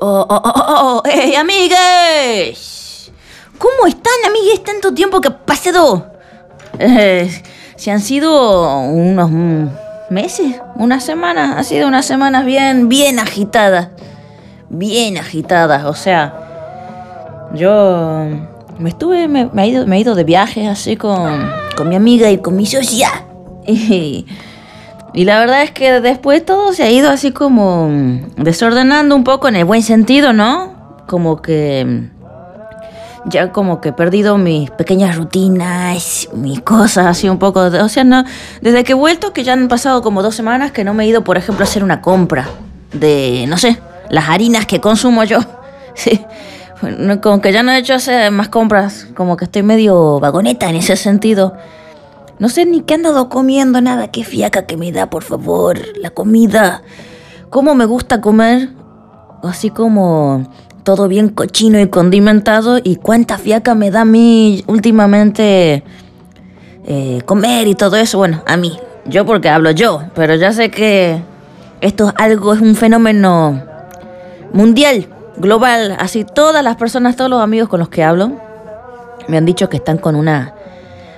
Oh, oh, oh, oh, hey, amigues. ¿Cómo están, amigues? Tanto tiempo que ha pasado. Eh, se han sido unos meses, unas semanas. Ha sido unas semanas bien, bien agitadas. Bien agitadas, o sea. Yo me estuve, me, me he, ido, me he ido de viaje así con, con mi amiga y con mi socia. Y, y la verdad es que después todo se ha ido así como desordenando un poco en el buen sentido, ¿no? Como que ya como que he perdido mis pequeñas rutinas, mis cosas así un poco. O sea, no, desde que he vuelto, que ya han pasado como dos semanas que no me he ido, por ejemplo, a hacer una compra de, no sé, las harinas que consumo yo. Sí. Como que ya no he hecho hacer más compras, como que estoy medio vagoneta en ese sentido. No sé ni qué he andado comiendo, nada, qué fiaca que me da, por favor, la comida. Cómo me gusta comer, así como todo bien cochino y condimentado, y cuánta fiaca me da a mí últimamente eh, comer y todo eso. Bueno, a mí, yo porque hablo yo, pero ya sé que esto es algo, es un fenómeno mundial, global. Así todas las personas, todos los amigos con los que hablo, me han dicho que están con una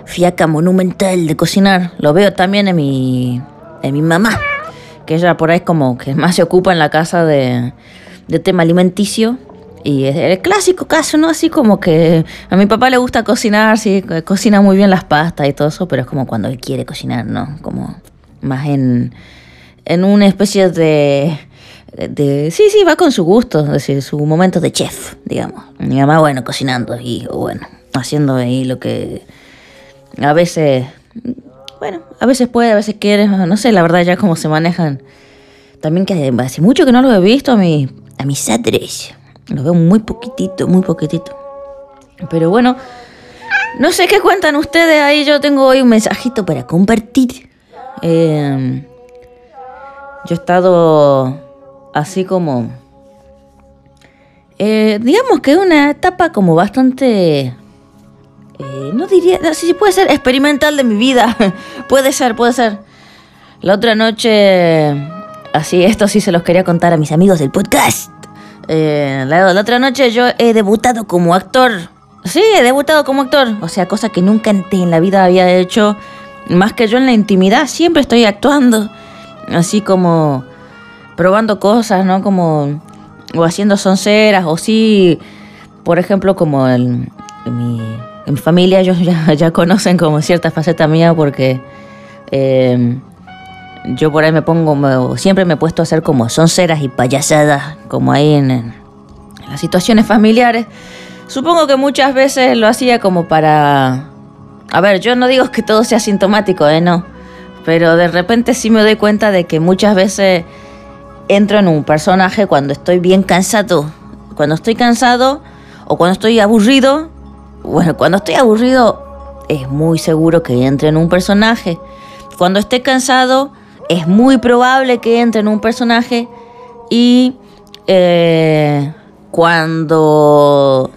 fiaca monumental de cocinar. Lo veo también en mi, en mi mamá, que ella por ahí como que más se ocupa en la casa de, de tema alimenticio. Y es el clásico caso, ¿no? Así como que a mi papá le gusta cocinar, sí, cocina muy bien las pastas y todo eso, pero es como cuando él quiere cocinar, ¿no? Como más en, en una especie de, de... Sí, sí, va con su gusto, es decir, su momento de chef, digamos. Mi mamá, bueno, cocinando y, bueno, haciendo ahí lo que a veces, bueno, a veces puede, a veces quiere, no sé, la verdad ya cómo se manejan. También que hace mucho que no lo he visto a, mi, a mis padres. Lo veo muy poquitito, muy poquitito. Pero bueno, no sé qué cuentan ustedes ahí. Yo tengo hoy un mensajito para compartir. Eh, yo he estado así como... Eh, digamos que una etapa como bastante eh, no diría, no, sí, puede ser experimental de mi vida. puede ser, puede ser. La otra noche, así, esto sí se los quería contar a mis amigos del podcast. Eh, la, otra noche yo he debutado como actor. Sí, he debutado como actor. O sea, cosa que nunca en la vida había hecho. Más que yo en la intimidad, siempre estoy actuando. Así como probando cosas, ¿no? Como. O haciendo sonceras, o sí. Por ejemplo, como el, en mi familia ellos ya, conocen como cierta faceta mía porque eh, yo por ahí me pongo, siempre me he puesto a hacer como sonceras y payasadas, como ahí en, en, las situaciones familiares. Supongo que muchas veces lo hacía como para... A ver, yo no digo que todo sea sintomático, ¿eh? No. Pero de repente sí me doy cuenta de que muchas veces entro en un personaje cuando estoy bien cansado. Cuando estoy cansado o cuando estoy aburrido, bueno, cuando estoy aburrido es muy seguro que entre en un personaje. Cuando esté cansado es muy probable que entre en un personaje. Y eh, cuando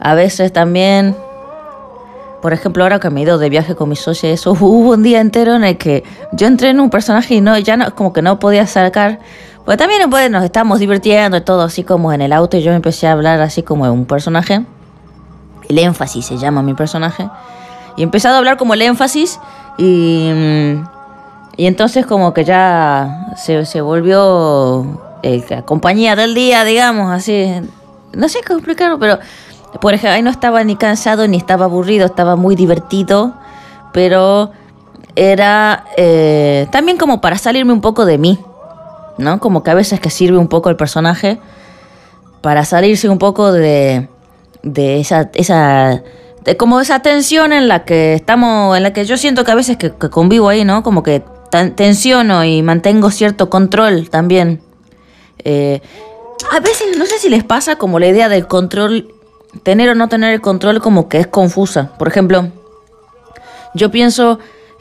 a veces también, por ejemplo, ahora que me he ido de viaje con mi socia, eso hubo un día entero en el que yo entré en un personaje y no, ya no, como que no podía sacar. Pues también pues, nos estábamos divirtiendo y todo así como en el auto y yo empecé a hablar así como de un personaje el énfasis se llama mi personaje. Y empezado a hablar como el énfasis y, y entonces como que ya se, se volvió eh, la compañía del día, digamos, así. No sé cómo explicarlo, pero por ejemplo, ahí no estaba ni cansado ni estaba aburrido, estaba muy divertido, pero era eh, también como para salirme un poco de mí, ¿no? Como que a veces que sirve un poco el personaje para salirse un poco de, de esa, esa como esa tensión en la que estamos, en la que yo siento que a veces que, que convivo ahí, ¿no? Como que tensiono y mantengo cierto control también. Eh, a veces, no sé si les pasa como la idea del control, tener o no tener el control como que es confusa. Por ejemplo, yo pienso,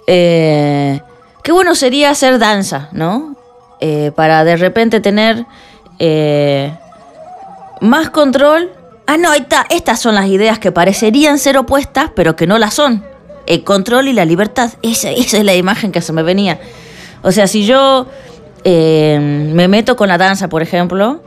eh, qué bueno sería hacer danza, ¿no? Eh, para de repente tener eh, más control Ah, no, ahí está. Estas son las ideas que parecerían ser opuestas, pero que no las son. El control y la libertad. Esa, esa es la imagen que se me venía. O sea, si yo eh, me meto con la danza, por ejemplo,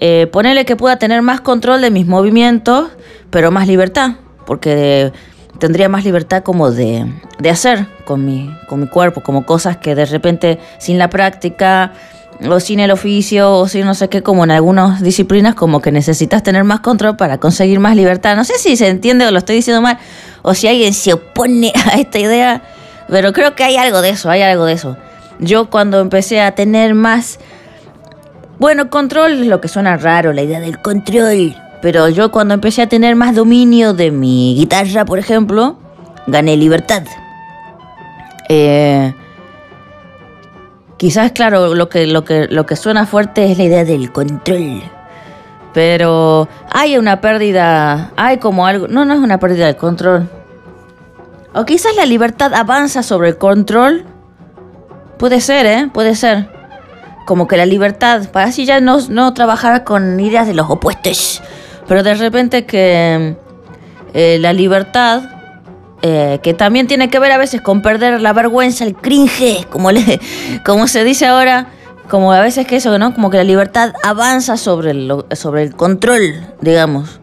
eh, ponerle que pueda tener más control de mis movimientos, pero más libertad, porque tendría más libertad como de, de hacer con mi, con mi cuerpo, como cosas que de repente sin la práctica o sin el oficio o sin no sé qué, como en algunas disciplinas, como que necesitas tener más control para conseguir más libertad. No sé si se entiende o lo estoy diciendo mal, o si alguien se opone a esta idea, pero creo que hay algo de eso, hay algo de eso. Yo cuando empecé a tener más, bueno, control es lo que suena raro, la idea del control, pero yo cuando empecé a tener más dominio de mi guitarra, por ejemplo, gané libertad. Eh, Quizás, claro, lo que, lo, que, lo que suena fuerte es la idea del control. Pero hay una pérdida, hay como algo, no, no es una pérdida del control. O quizás la libertad avanza sobre el control. Puede ser, ¿eh? Puede ser. Como que la libertad, para así ya no, no trabajar con ideas de los opuestos. Pero de repente que eh, la libertad eh, que también tiene que ver a veces con perder la vergüenza, el cringe, como, le, como se dice ahora, como a veces que eso, ¿no? Como que la libertad avanza sobre el, sobre el control, digamos.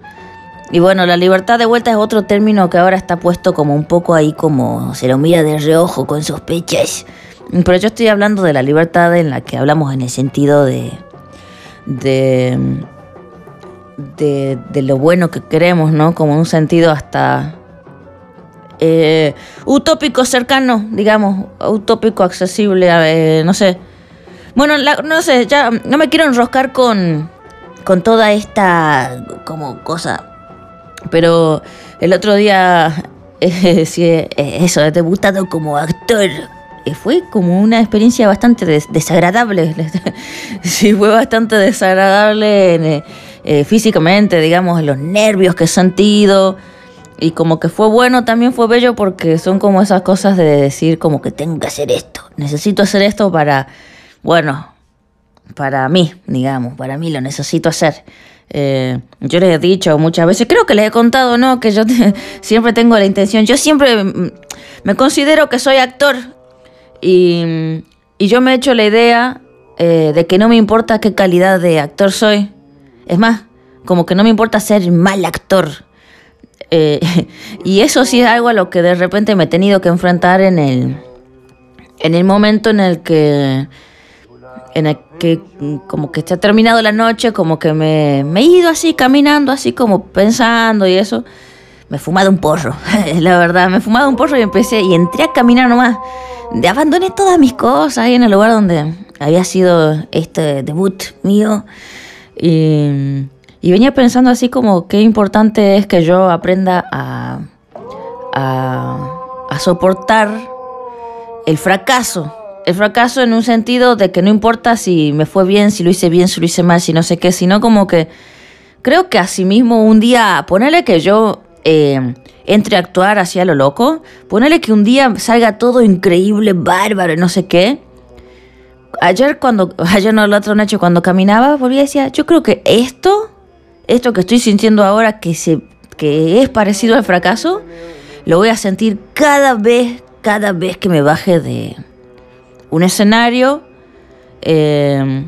Y bueno, la libertad de vuelta es otro término que ahora está puesto como un poco ahí como se lo mira de reojo con sospechas. Pero yo estoy hablando de la libertad en la que hablamos en el sentido de, de, de, de lo bueno que queremos, ¿no? Como un sentido hasta eh, utópico cercano, digamos, utópico accesible, eh, no sé. Bueno, no sé, ya no me quiero enroscar con, con toda esta como cosa, pero el otro día, eh, sí, eh, eso, he debutado como actor. Fue como una experiencia bastante desagradable. sí, fue bastante desagradable físicamente, digamos, los nervios que he sentido y como que fue bueno, también fue bello porque son como esas cosas de decir como que tengo que hacer esto, necesito hacer esto para, bueno, para mí, digamos, para mí lo necesito hacer. Eh, yo les he dicho muchas veces, creo que les he contado, ¿no? Que yo siempre tengo la intención, yo siempre mm, me considero que soy actor y, yo me he hecho la idea eh, de que no me importa qué calidad de actor soy. Es más, como que no me importa ser mal actor eh, y eso sí es algo a lo que de repente me he tenido que enfrentar en el, en el momento en el que en el que como que ha terminado la noche, como que me, me, he ido así caminando, así como pensando y eso. Me he fumado un porro, la verdad, me he fumado un porro y empecé y entré a caminar nomás. Abandoné todas mis cosas ahí en el lugar donde había sido este debut mío. Y y venía pensando así como qué importante es que yo aprenda a, a, soportar el fracaso. El fracaso en un sentido de que no importa si me fue bien, si lo hice bien, si lo hice mal, si no sé qué, sino como que creo que asimismo un día, ponerle que yo eh, entre a actuar hacia lo loco, ponerle que un día salga todo increíble, bárbaro, no sé qué. Ayer cuando, ayer no, la otra noche cuando caminaba, volví y decía, yo creo que esto esto que estoy sintiendo ahora que, se, que es parecido al fracaso, lo voy a sentir cada vez, cada vez que me baje de un escenario. Eh,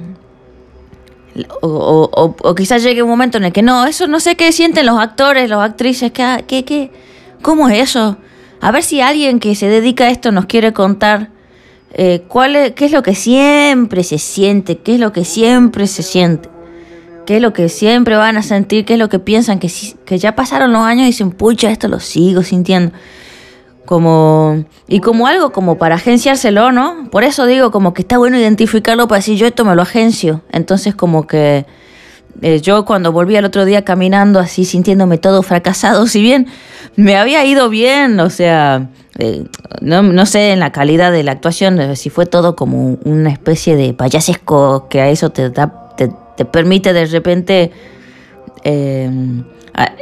o, quizás llegue un momento en el que no, eso no sé qué sienten los actores, las actrices, ¿qué, qué, qué, ¿cómo es eso? A ver si alguien que se dedica a esto nos quiere contar eh, cuál es, qué es lo que siempre se siente, qué es lo que siempre se siente qué es lo que siempre van a sentir, qué es lo que piensan, que, que ya pasaron los años y dicen, pucha, esto lo sigo sintiendo. Como, y como algo como para agenciárselo, ¿no? Por eso digo, como que está bueno identificarlo para decir, yo esto me lo agencio. Entonces, como que eh, yo cuando volví al otro día caminando así, sintiéndome todo fracasado, si bien me había ido bien, o sea, eh, no, no, sé en la calidad de la actuación, eh, si fue todo como una especie de payasesco que a eso te da te permite de repente eh,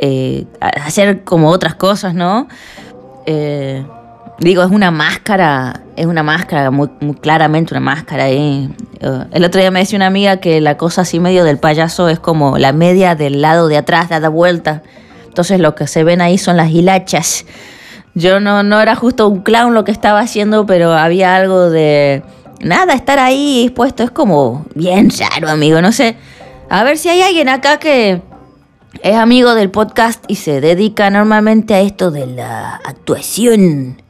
eh, hacer como otras cosas, ¿no? Eh, digo, es una máscara, es una máscara, muy, claramente una máscara. el otro día me decía una amiga que la cosa así medio del payaso es como la media del lado de atrás, dada vuelta. Entonces lo que se ven ahí son las hilachas. Yo no, no era justo un clown lo que estaba haciendo, pero había algo de nada, estar ahí expuesto es como bien raro, amigo, no sé. A ver si hay alguien acá que es amigo del podcast y se dedica normalmente a esto de la actuación.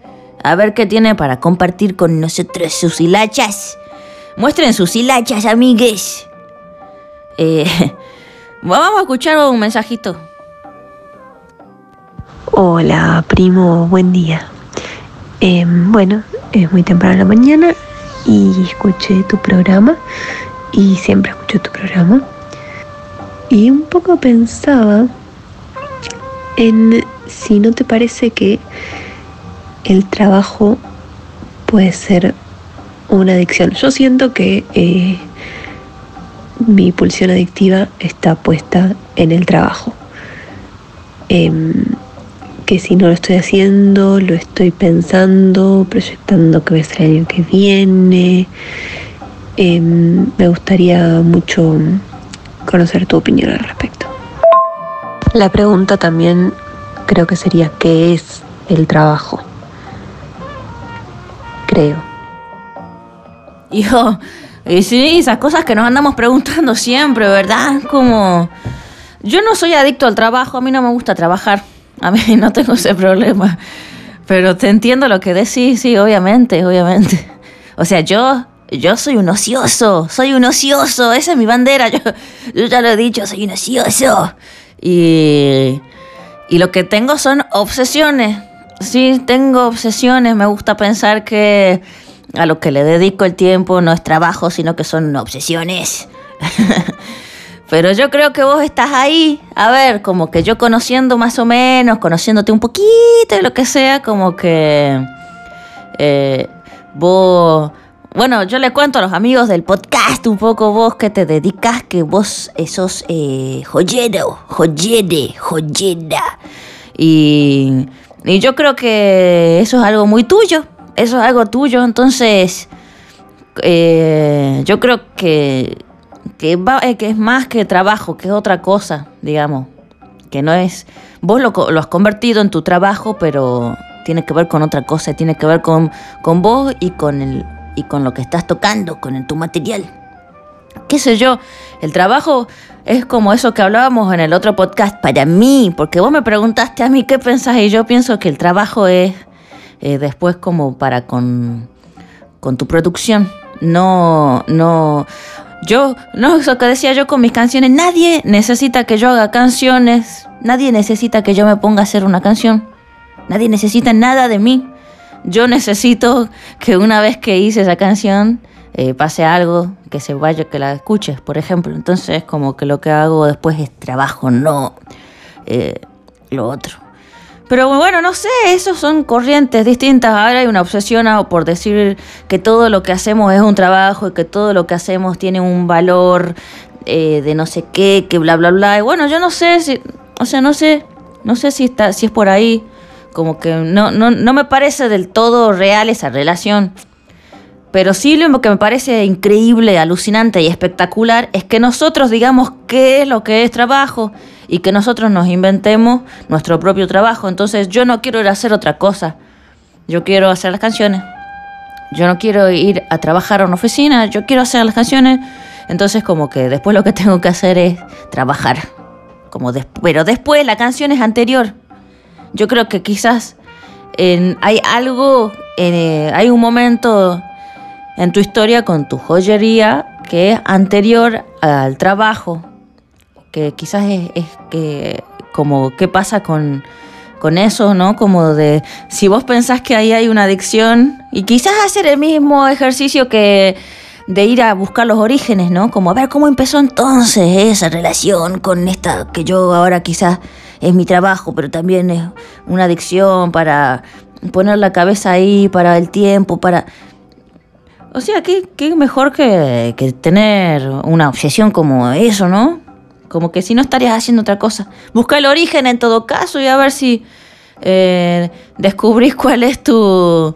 A ver qué tiene para compartir con nosotros sus hilachas. Muestren sus hilachas, amigues. Eh, vamos a escuchar un mensajito. Hola, primo, buen día. Em, bueno, es muy temprano en la mañana y escuché tu programa y siempre escucho tu programa. Y un poco pensaba en si no te parece que el trabajo puede ser una adicción. Yo siento que eh, mi pulsión adictiva está puesta en el trabajo. Em, que si no lo estoy haciendo, lo estoy pensando, proyectando que va a ser el año que viene. Em, me gustaría mucho conocer tu opinión al respecto. La pregunta también creo que sería, ¿qué es el trabajo? Creo. Hijo, y sí, esas cosas que nos andamos preguntando siempre, ¿verdad? Como... Yo no soy adicto al trabajo, a mí no me gusta trabajar, a mí no tengo ese problema. Pero te entiendo lo que decís, sí, obviamente, obviamente. O sea, yo yo soy un ocioso, soy un ocioso, esa es mi bandera, yo, yo ya lo he dicho, soy un ocioso. Y, y lo que tengo son obsesiones, sí, tengo obsesiones, me gusta pensar que a lo que le dedico el tiempo no es trabajo, sino que son obsesiones. Pero yo creo que vos estás ahí, a ver, como que yo conociendo más o menos, conociéndote un poquito y lo que sea, como que eh, vos bueno, yo le cuento a los amigos del podcast un poco vos que te dedicas, que vos sos eh, joyero, joyere, joyera. Y, y yo creo que eso es algo muy tuyo, eso es algo tuyo, entonces eh, yo creo que, que, va, eh, que es más que trabajo, que es otra cosa, digamos, que no es, vos lo, lo has convertido en tu trabajo, pero tiene que ver con otra cosa, tiene que ver con, con vos y con el y con lo que estás tocando, con tu material. ¿Qué sé yo? El trabajo es como eso que hablábamos en el otro podcast para mí, porque vos me preguntaste a mí qué pensás y yo pienso que el trabajo es eh, después como para con, con tu producción. No, no. Yo, no, eso que decía yo con mis canciones, nadie necesita que yo haga canciones, nadie necesita que yo me ponga a hacer una canción, nadie necesita nada de mí yo necesito que una vez que hice esa canción eh, pase algo, que se vaya, que la escuches, por ejemplo. Entonces, como que lo que hago después es trabajo, no eh, lo otro. Pero bueno, no sé, esos son corrientes distintas. Ahora hay una obsesión por decir que todo lo que hacemos es un trabajo y que todo lo que hacemos tiene un valor eh, de no sé qué, que bla, bla, bla. Y bueno, yo no sé si, o sea, no sé, no sé si, está, si es por ahí como que no, no, no me parece del todo real esa relación. Pero sí lo que me parece increíble, alucinante y espectacular es que nosotros digamos qué es lo que es trabajo y que nosotros nos inventemos nuestro propio trabajo. Entonces yo no quiero ir a hacer otra cosa. Yo quiero hacer las canciones. Yo no quiero ir a trabajar a una oficina. Yo quiero hacer las canciones. Entonces como que después lo que tengo que hacer es trabajar. Como pero después la canción es anterior. Yo creo que quizás hay algo, eh, hay un momento en tu historia con tu joyería que es anterior al trabajo, que quizás es, que como qué pasa con, con eso, ¿no? Como de si vos pensás que ahí hay una adicción y quizás hacer el mismo ejercicio que de ir a buscar los orígenes, ¿no? Como a ver cómo empezó entonces esa relación con esta que yo ahora quizás es mi trabajo, pero también es una adicción para poner la cabeza ahí, para el tiempo, para... O sea, qué, qué mejor que, que tener una obsesión como eso, ¿no? Como que si no estarías haciendo otra cosa. Busca el origen en todo caso y a ver si eh, descubrís cuál es tu,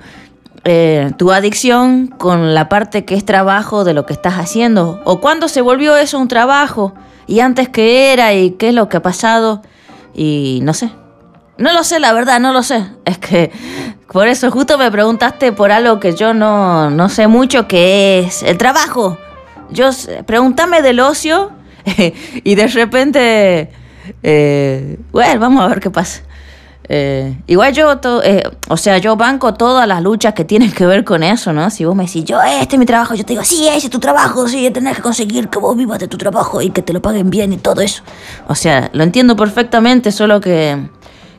eh, tu adicción con la parte que es trabajo de lo que estás haciendo. O cuándo se volvió eso un trabajo y antes qué era y qué es lo que ha pasado. Y no sé. No lo sé, la verdad, no lo sé. Es que por eso justo me preguntaste por algo que yo no, no sé mucho, que es el trabajo. Yo, pregúntame del ocio, y de repente, eh, bueno, vamos a ver qué pasa. Eh, igual yo, eh, o sea, yo banco todas las luchas que tienen que ver con eso, ¿no? Si vos me decís, yo, este es mi trabajo, yo te digo, sí, ese es tu trabajo, sí, tenés que conseguir que vos vivas de tu trabajo y que te lo paguen bien y todo eso. O sea, lo entiendo perfectamente, solo que,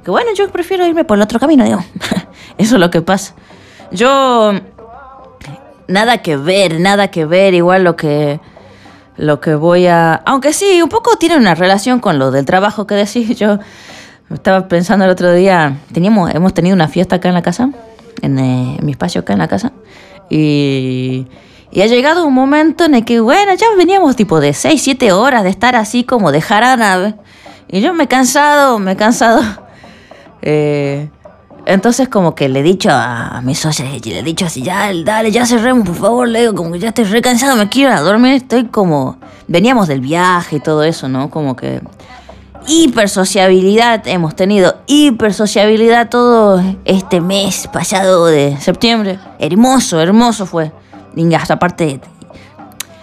que bueno, yo prefiero irme por el otro camino, digo. eso es lo que pasa. Yo, nada que ver, nada que ver, igual lo que lo que voy a... Aunque sí, un poco tiene una relación con lo del trabajo que decís. Yo estaba pensando el otro día, teníamos, hemos tenido una fiesta acá en la casa, en, eh, mi espacio acá en la casa, y, y, ha llegado un momento en el que, bueno, ya veníamos tipo de 6, 7 horas de estar así como de jarana, y yo me he cansado, me he cansado. Eh, entonces como que le he dicho a, mis socios, le he dicho así, ya, dale, ya cerremos, por favor, le digo, como que ya estoy re cansado, me quiero ir a dormir, estoy como... Veníamos del viaje y todo eso, ¿no? Como que... Hipersociabilidad hemos tenido, hipersociabilidad todo este mes pasado de septiembre. Hermoso, hermoso fue. Y aparte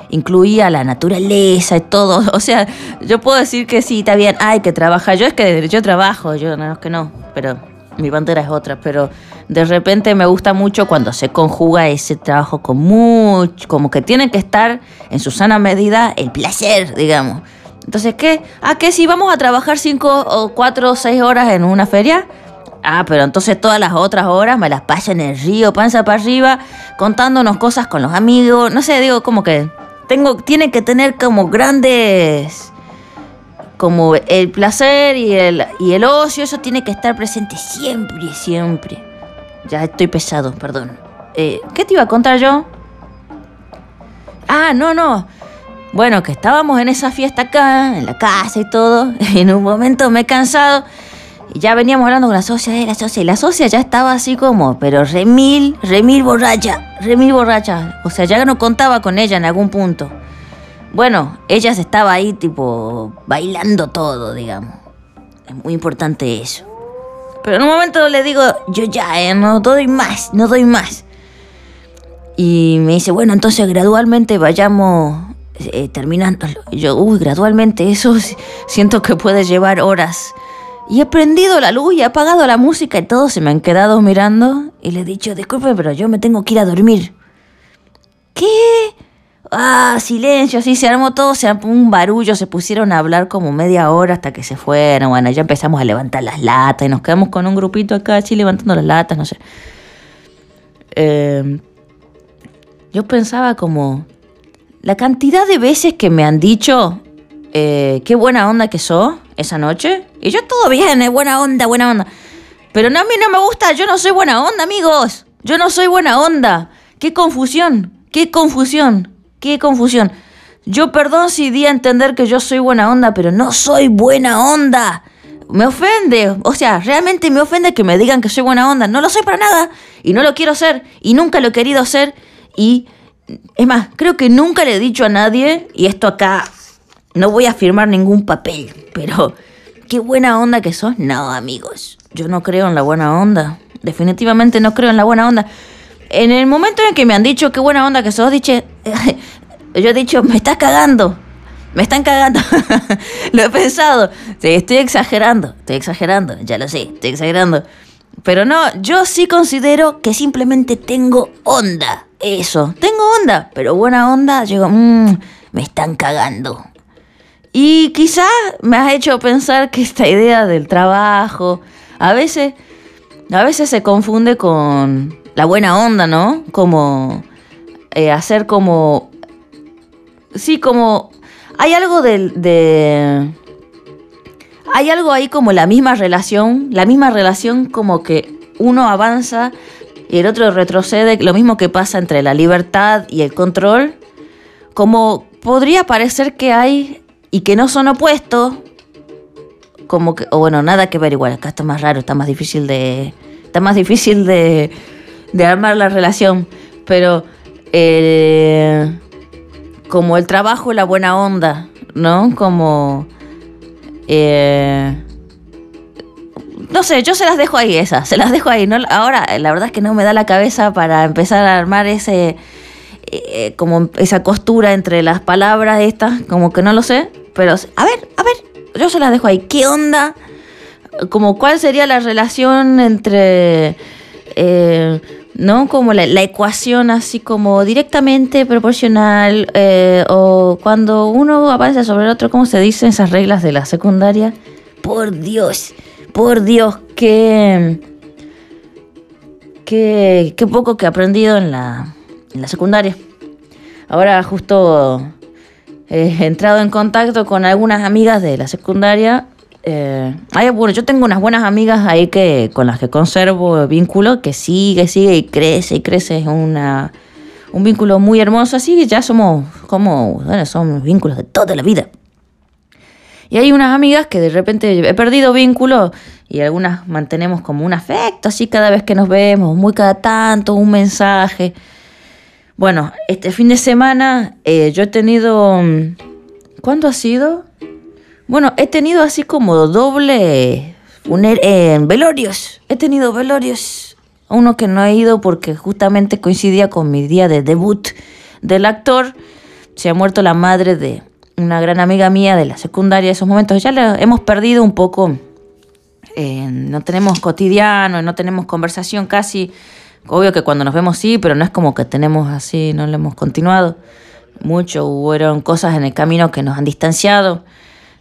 incluía la naturaleza y todo. O sea, yo puedo decir que sí, está bien, hay que trabajar. Yo es que yo trabajo, yo no es que no, pero mi bandera es otra, pero de repente me gusta mucho cuando se conjuga ese trabajo con mucho, como que tiene que estar en su sana medida el placer, digamos. Entonces, ¿qué? ¿A qué si vamos a trabajar cinco o cuatro o seis horas en una feria? Ah, pero entonces todas las otras horas me las paso en el río, panza para arriba, contándonos cosas con los amigos. No sé, digo, como que tengo, tiene que tener como grandes como el placer y el, y el ocio, eso tiene que estar presente siempre, siempre. Ya estoy pesado, perdón. Eh, ¿Qué te iba a contar yo? Ah, no, no. Bueno, que estábamos en esa fiesta acá, en la casa y todo. En un momento me he cansado. Y ya veníamos hablando con la socia, de la socia. Y la socia ya estaba así como, pero remil, remil borracha, remil borracha. O sea, ya no contaba con ella en algún punto. Bueno, ella estaba ahí tipo bailando todo, digamos. Es muy importante eso. Pero en un momento le digo, yo ya, eh, no doy más, no doy más. Y me dice, bueno, entonces gradualmente vayamos eh, terminando. Yo, uy, gradualmente, eso siento que puede llevar horas. Y he prendido la luz y he apagado la música y todos se me han quedado mirando. Y le he dicho, disculpe, pero yo me tengo que ir a dormir. ¿Qué? Ah, silencio, así se armó todo, se armó un barullo, se pusieron a hablar como media hora hasta que se fueron. Bueno, ya empezamos a levantar las latas y nos quedamos con un grupito acá, así levantando las latas, no sé. Em, yo pensaba como la cantidad de veces que me han dicho eh, qué buena onda que sos esa noche. Y yo todo bien, es buena onda, buena onda. Pero no, a mí no me gusta, yo no soy buena onda, amigos. Yo no soy buena onda. Qué confusión, qué confusión. Qué confusión. Yo perdón si di a entender que yo soy buena onda, pero no soy buena onda. Me ofende, o sea, realmente me ofende que me digan que soy buena onda. No lo soy para nada y no lo quiero ser y nunca lo he querido ser y es más, creo que nunca le he dicho a nadie y esto acá no voy a firmar ningún papel, pero qué buena onda que sos. No, amigos, yo no creo en la buena onda. Definitivamente no creo en la buena onda en el momento en que me han dicho qué buena onda que sos, dicho, yo he dicho, me estás cagando. Me están cagando. lo he pensado. estoy exagerando. Estoy exagerando. Ya lo sé. Estoy exagerando. Pero no, yo sí considero que simplemente tengo onda. Eso. Tengo onda. Pero buena onda. Digo, mmm, me están cagando. Y quizás me has hecho pensar que esta idea del trabajo a veces, a veces se confunde con la buena onda, ¿no? Como eh, hacer como... Sí, como... Hay algo de, Hay algo ahí como la misma relación, la misma relación como que uno avanza y el otro retrocede, lo mismo que pasa entre la libertad y el control, como podría parecer que hay y que no son opuestos, como que, o bueno, nada que ver igual, acá está más raro, está más difícil de, está más difícil de, de armar la relación, pero eh, como el trabajo y la buena onda, ¿no? Como... Eh, no sé, yo se las dejo ahí esas, se las dejo ahí. Ahora, la verdad es que no me da la cabeza para empezar a armar ese... Eh, como esa costura entre las palabras estas, como que no lo sé. Pero, a ver, a ver, yo se las dejo ahí. ¿Qué onda? Como cuál sería la relación entre... Eh, ¿no? Como la, ecuación así como directamente proporcional eh, o cuando uno aparece sobre el otro, ¿cómo se dicen esas reglas de la secundaria? Por Dios, por Dios, qué, qué, qué poco que he aprendido en la, en la secundaria. Ahora justo he entrado en contacto con algunas amigas de la secundaria eh, bueno, yo tengo unas buenas amigas ahí que con las que conservo vínculo, que sigue, sigue y crece y crece. Es una, un vínculo muy hermoso, así que ya somos como, bueno, son vínculos de toda la vida. Y hay unas amigas que de repente he perdido vínculo y algunas mantenemos como un afecto, así cada vez que nos vemos, muy cada tanto, un mensaje. Bueno, este fin de semana eh, yo he tenido... ¿Cuándo ha sido? Bueno, he tenido así como doble eh, velorios. He tenido velorios. Uno que no he ido porque justamente coincidía con mi día de debut del actor. Se ha muerto la madre de una gran amiga mía de la secundaria esos momentos. Ya la hemos perdido un poco. Eh, no tenemos cotidiano, no tenemos conversación casi. Obvio que cuando nos vemos sí, pero no es como que tenemos así, no lo hemos continuado mucho. Hubo cosas en el camino que nos han distanciado.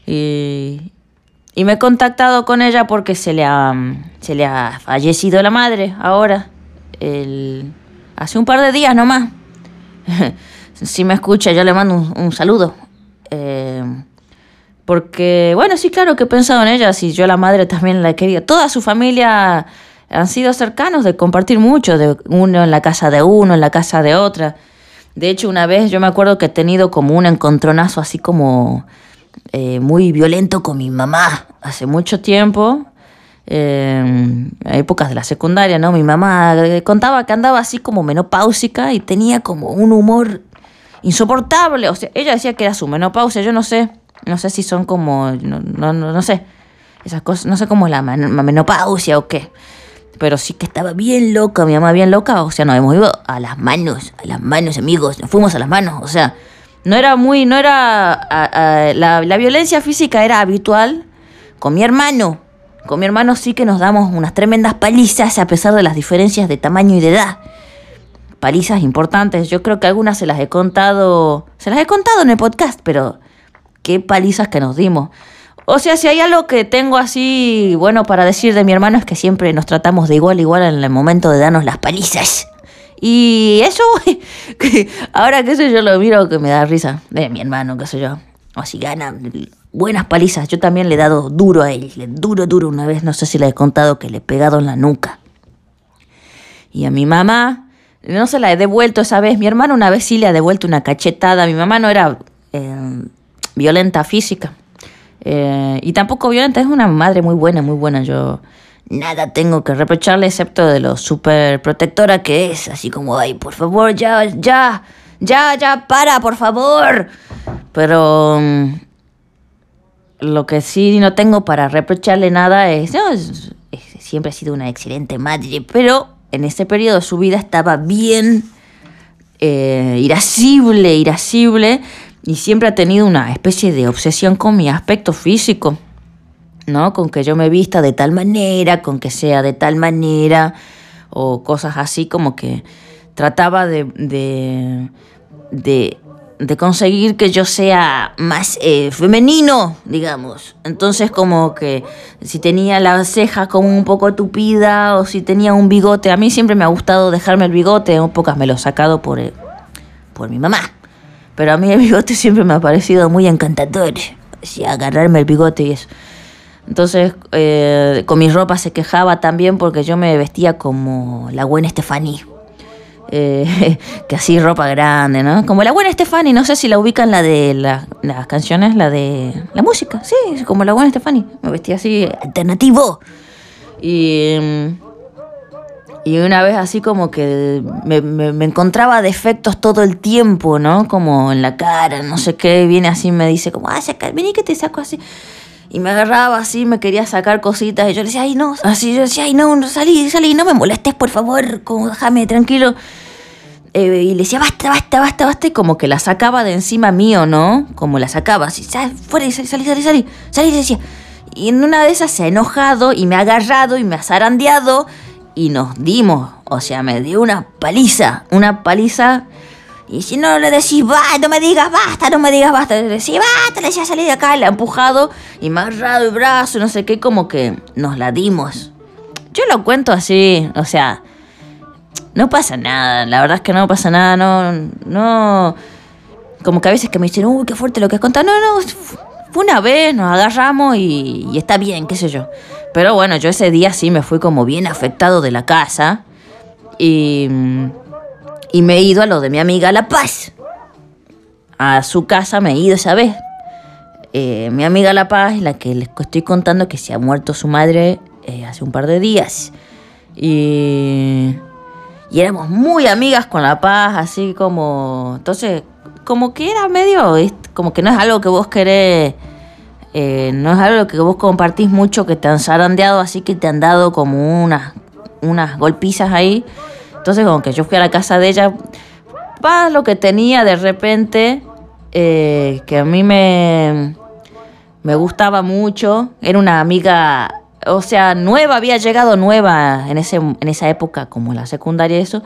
Y, me he contactado con ella porque se le ha, se le ha fallecido la madre ahora, el, hace un par de días nomás. si me escucha, yo le mando un, saludo. Eh, porque, bueno, sí, claro que he pensado en ella, si yo la madre también la querido. Toda su familia han sido cercanos de compartir mucho, de uno en la casa de uno, en la casa de otra. De hecho, una vez yo me acuerdo que he tenido como un encontronazo así como eh, muy violento con mi mamá hace mucho tiempo, eh, épocas de la secundaria, ¿no? Mi mamá eh, contaba que andaba así como menopáusica y tenía como un humor insoportable. O sea, ella decía que era su menopausia, yo no sé, no sé si son como, no, no, no sé, esas cosas, no sé cómo es la menopausia o qué. Pero sí que estaba bien loca, mi mamá bien loca, o sea, nos hemos ido a las manos, a las manos, amigos, nos fuimos a las manos, o sea, no era muy, no era, la, la violencia física era habitual con mi hermano. Con mi hermano sí que nos damos unas tremendas palizas a pesar de las diferencias de tamaño y de edad. Palizas importantes. Yo creo que algunas se las he contado. Se las he contado en el podcast, pero qué palizas que nos dimos. O sea, si hay algo que tengo así bueno para decir de mi hermano es que siempre nos tratamos de igual a igual en el momento de darnos las palizas. Y eso, ahora que sé yo lo miro que me da risa. De mi hermano, qué sé yo. Así gana buenas palizas. Yo también le he dado duro a él. Duro, duro una vez. No sé si le he contado que le he pegado en la nuca. Y a mi mamá, no se la he devuelto esa vez. Mi hermano una vez sí le ha devuelto una cachetada. Mi mamá no era eh, violenta física. Eh, y tampoco violenta. Es una madre muy buena, muy buena. Yo nada tengo que reprocharle excepto de lo súper protectora que es. Así como, ay, por favor, ya, ya, ya, ya, para, por favor. Pero mm, lo que sí no tengo para reprocharle nada es, siempre ha sido una excelente madre, pero en ese periodo su vida estaba bien eh, irascible, irascible, y siempre ha tenido una especie de obsesión con mi aspecto físico. ¿No? Con que yo me vista de tal manera, con que sea de tal manera, o cosas así como que trataba de, de, de, conseguir que yo sea más eh, femenino, digamos. Entonces como que si tenía la ceja como un poco tupida o si tenía un bigote, a mí siempre me ha gustado dejarme el bigote, un pocas me lo he sacado por, eh, por mi mamá. Pero a mí el bigote siempre me ha parecido muy encantador. Así, agarrarme el bigote y eso. Entonces, eh, con mi ropa se quejaba también porque yo me vestía como la buena Stephanie. Eh, que así ropa grande, ¿no? Como la buena Stephanie, no sé si la ubican la de las canciones, la de la música, sí, como la buena Stephanie. Me vestía así, alternativo. Y, y una vez así como que me, me, encontraba defectos todo el tiempo, ¿no? Como en la cara, no sé qué, viene así y me dice como, ah, vení que te saco así y me agarraba así, me quería sacar cositas y yo le decía, ay no, así yo decía, ay no, salí, salí, no me molestes por favor, como déjame tranquilo. eh, y le decía, basta, basta, basta, basta, y como que la sacaba de encima mío, ¿no? Como la sacaba, así, sal, fuera, salí, salí, salí, salí, salí, decía. Y en una de esas se ha enojado y me ha agarrado y me ha zarandeado y nos dimos, o sea, me dio una paliza, una paliza. Y si no le decís, va, no me digas basta, no me digas basta, le decís, basta, le decía salir de acá, le ha empujado y me ha agarrado el brazo, no sé qué, como que nos la dimos. Yo lo cuento así, o sea, no pasa nada, la verdad es que no pasa nada, no, no, como que a veces que me dicen, uy, qué fuerte lo que has contado, no, no, fue una vez, nos agarramos y, y está bien, qué sé yo. Pero bueno, yo ese día sí me fui como bien afectado de la casa y, y me he ido a lo de mi amiga La Paz. A su casa me he ido esa vez. Eh, mi amiga La Paz, la que les estoy contando que se ha muerto su madre eh, hace un par de días. Y, y éramos muy amigas con La Paz, así como... Entonces, como que era medio... Como que no es algo que vos querés... Eh, no es algo que vos compartís mucho, que te han zarandeado, así que te han dado como unas, unas golpizas ahí. Entonces, como que yo fui a la casa de ella, para lo que tenía de repente, eh, que a mí me, me gustaba mucho. Era una amiga, o sea, nueva, había llegado nueva en, ese, en esa época, como la secundaria, eso.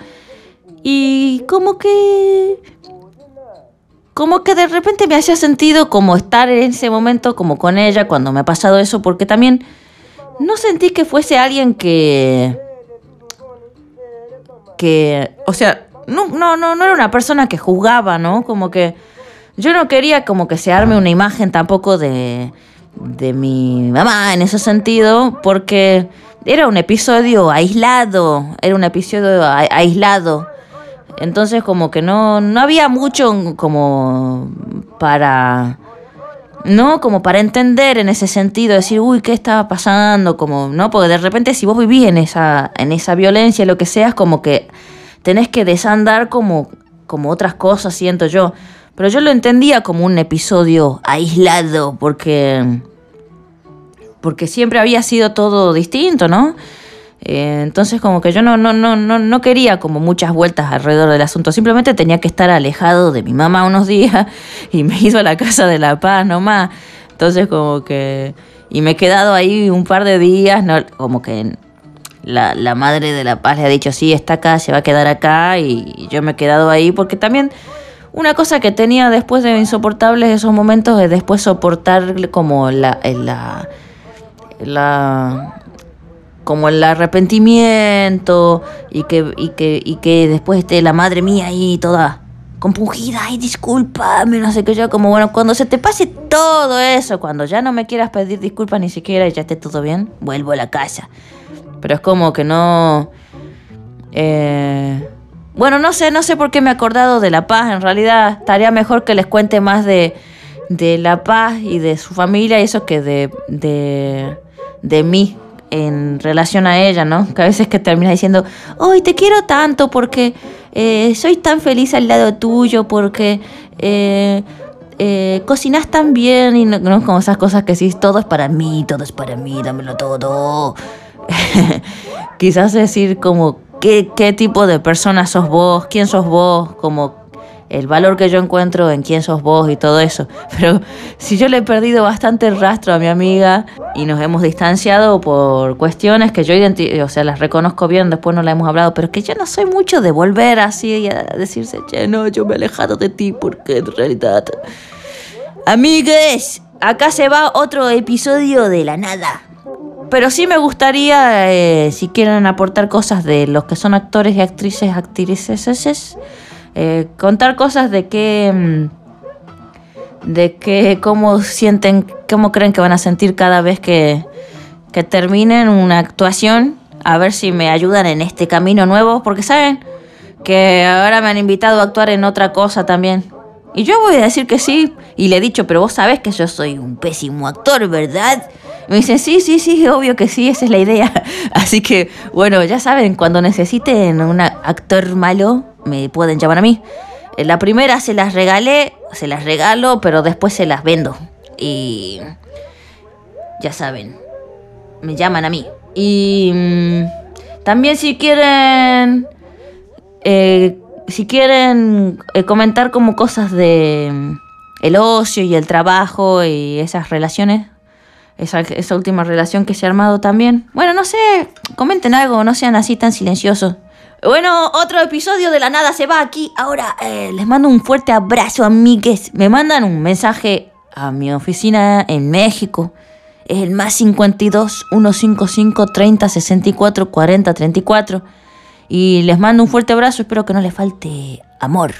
Y como que como que de repente me hacía sentido como estar en ese momento como con ella cuando me ha pasado eso, porque también no sentí que fuese alguien que... que... o sea, no, no, no, era una persona que juzgaba, ¿no? Como que yo no quería como que se arme una imagen tampoco de, de mi mamá en ese sentido, porque era un episodio aislado, era un episodio aislado entonces como que no, no había mucho como para... No, como para entender en ese sentido, decir, uy, ¿qué estaba pasando? Como, ¿no? Porque de repente si vos vivís en esa, en esa violencia, lo que sea, es como que tenés que desandar como, como otras cosas, siento yo. Pero yo lo entendía como un episodio aislado, porque. Porque siempre había sido todo distinto, ¿no? Eh, entonces como que yo no, no, no, no, no quería como muchas vueltas alrededor del asunto, simplemente tenía que estar alejado de mi mamá unos días y me ido a la casa de La Paz nomás. Entonces como que... Y me he quedado ahí un par de días, como que la, la, madre de La Paz le ha dicho, sí, está acá, se va a quedar acá y yo me he quedado ahí porque también una cosa que tenía después de insoportables esos momentos es después soportar como la, la, la como el arrepentimiento y que, y que, y que después esté la madre mía ahí toda compungida, ay, discúlpame, no sé qué yo, como bueno, cuando se te pase todo eso, cuando ya no me quieras pedir disculpas ni siquiera y ya esté todo bien, vuelvo a la casa. Pero es como que no... Eh, bueno, no sé, no sé por qué me he acordado de La Paz, en realidad estaría mejor que les cuente más de, de La Paz y de su familia y eso que de, de, de mí, en relación a ella, ¿no? Que a veces que termina diciendo, hoy te quiero tanto porque eh, soy tan feliz al lado tuyo, porque eh, eh, cocinas tan bien y no, como esas cosas que decís, todo es para mí, todo es para mí, dámelo todo. Quizás decir como ¿qué, qué tipo de persona sos vos, quién sos vos, como el valor que yo encuentro en quién sos vos y todo eso. Pero si yo le he perdido bastante el rastro a mi amiga y nos hemos distanciado por cuestiones que yo o sea, las reconozco bien, después no la hemos hablado, pero que yo no soy mucho de volver así y a decirse, che, no, yo me he alejado de ti porque en realidad... Amigues, acá se va otro episodio de la nada. Pero sí me gustaría, eh, si quieren aportar cosas de los que son actores y actrices, actrices, eh, contar cosas de qué mm, de qué cómo sienten cómo creen que van a sentir cada vez que, que terminen una actuación. A ver si me ayudan en este camino nuevo porque saben que ahora me han invitado a actuar en otra cosa también. Y yo voy a decir que sí y le he dicho pero vos sabés que yo soy un pésimo actor verdad me dicen, sí, sí, sí, obvio que sí, esa es la idea. Así que, bueno, ya saben, cuando necesiten un actor malo, me pueden llamar a mí. Eh, la primera se las regalé, se las regalo, pero después se las vendo. Y ya saben, me llaman a mí. Y mm, también si quieren eh, si quieren eh, comentar como cosas de mm, el ocio y el trabajo y esas relaciones, esa, esa última relación que se ha armado también. Bueno, no sé, comenten algo, no sean así tan silenciosos. Bueno, otro episodio de la nada se va aquí. Ahora eh, les mando un fuerte abrazo, amigues. Me mandan un mensaje a mi oficina en México. Es el más 52 155 30 64 40 34. Y les mando un fuerte abrazo. Espero que no les falte amor.